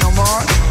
no more.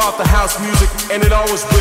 About the house music, and it always will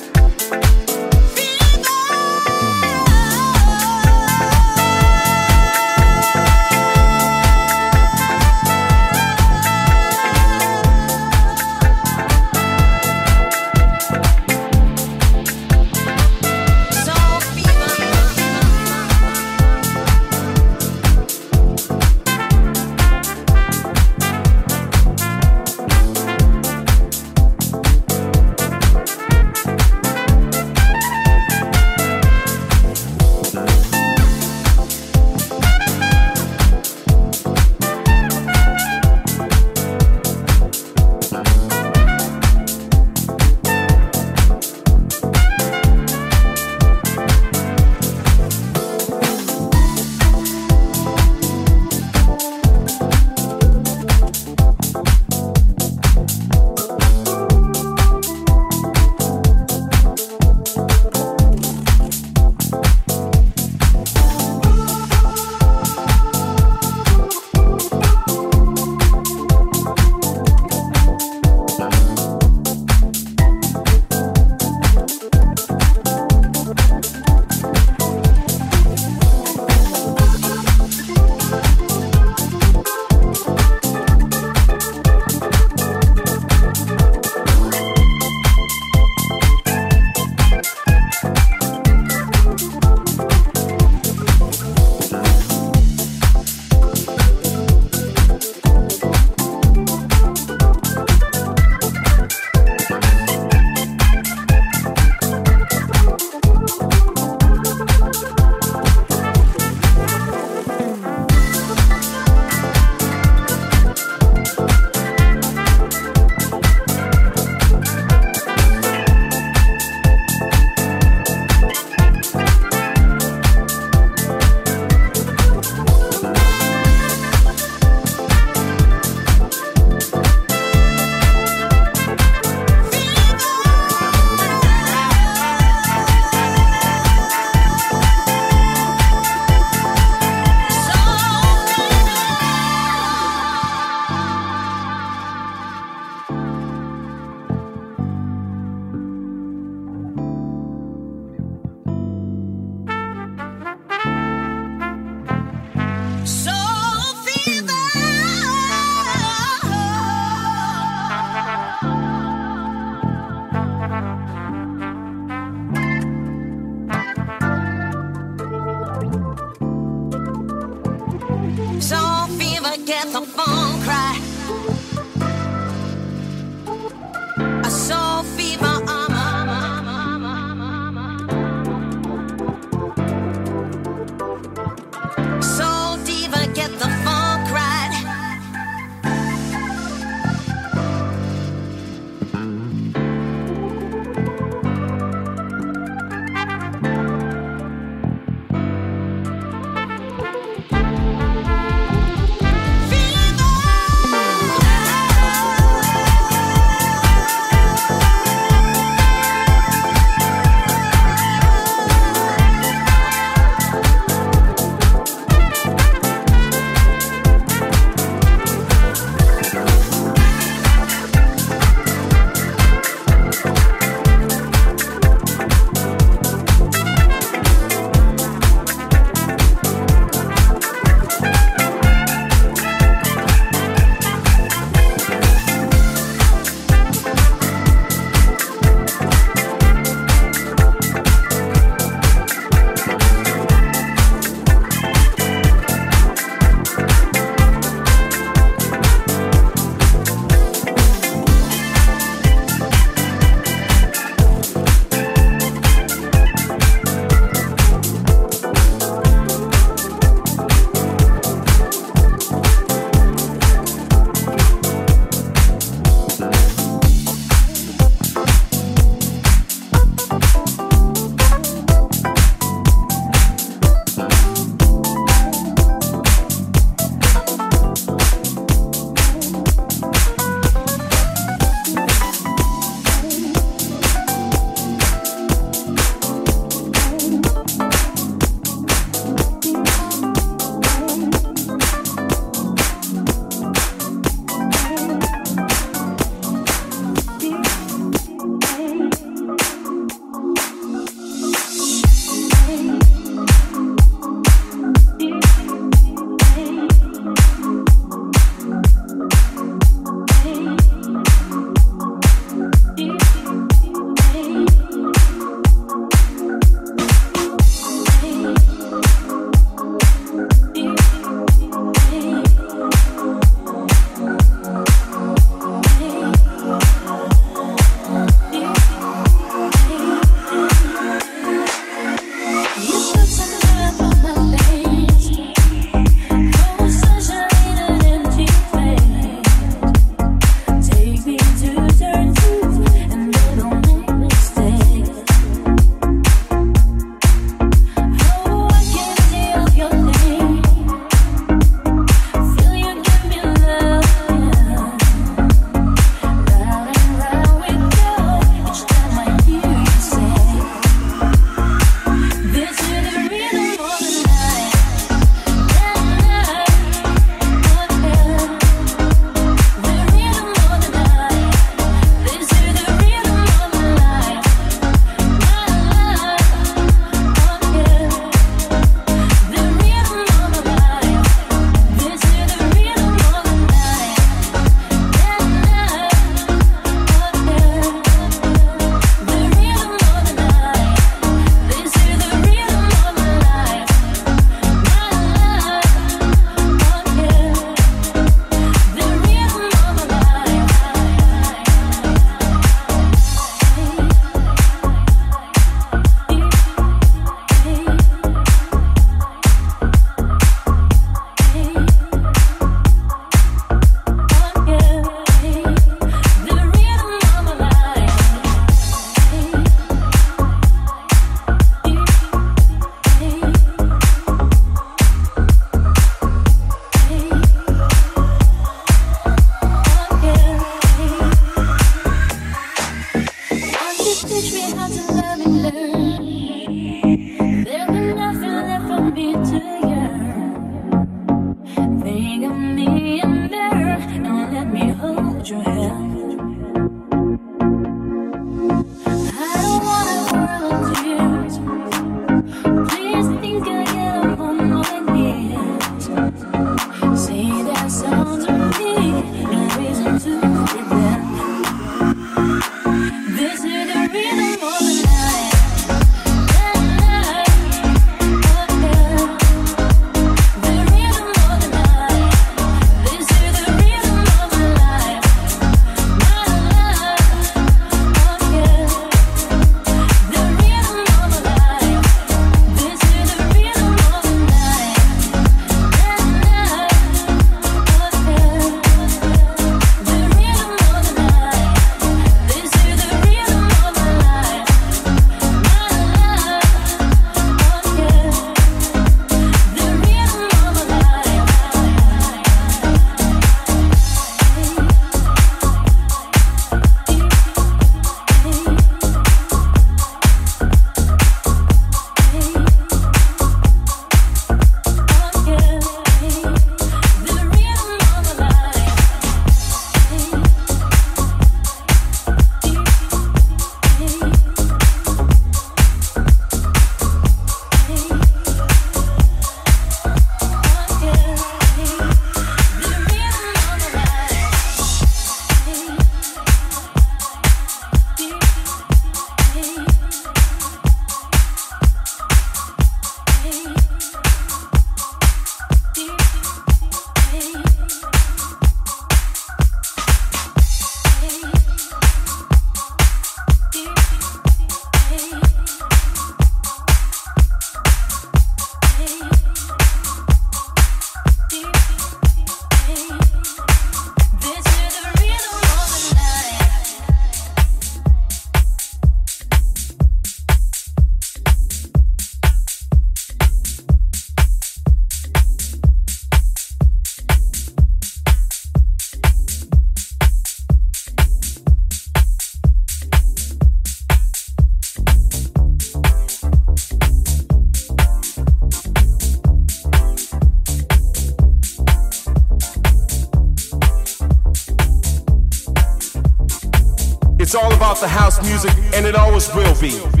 The house music, and it always will be.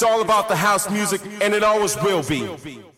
It's all about the house music, and it always will be.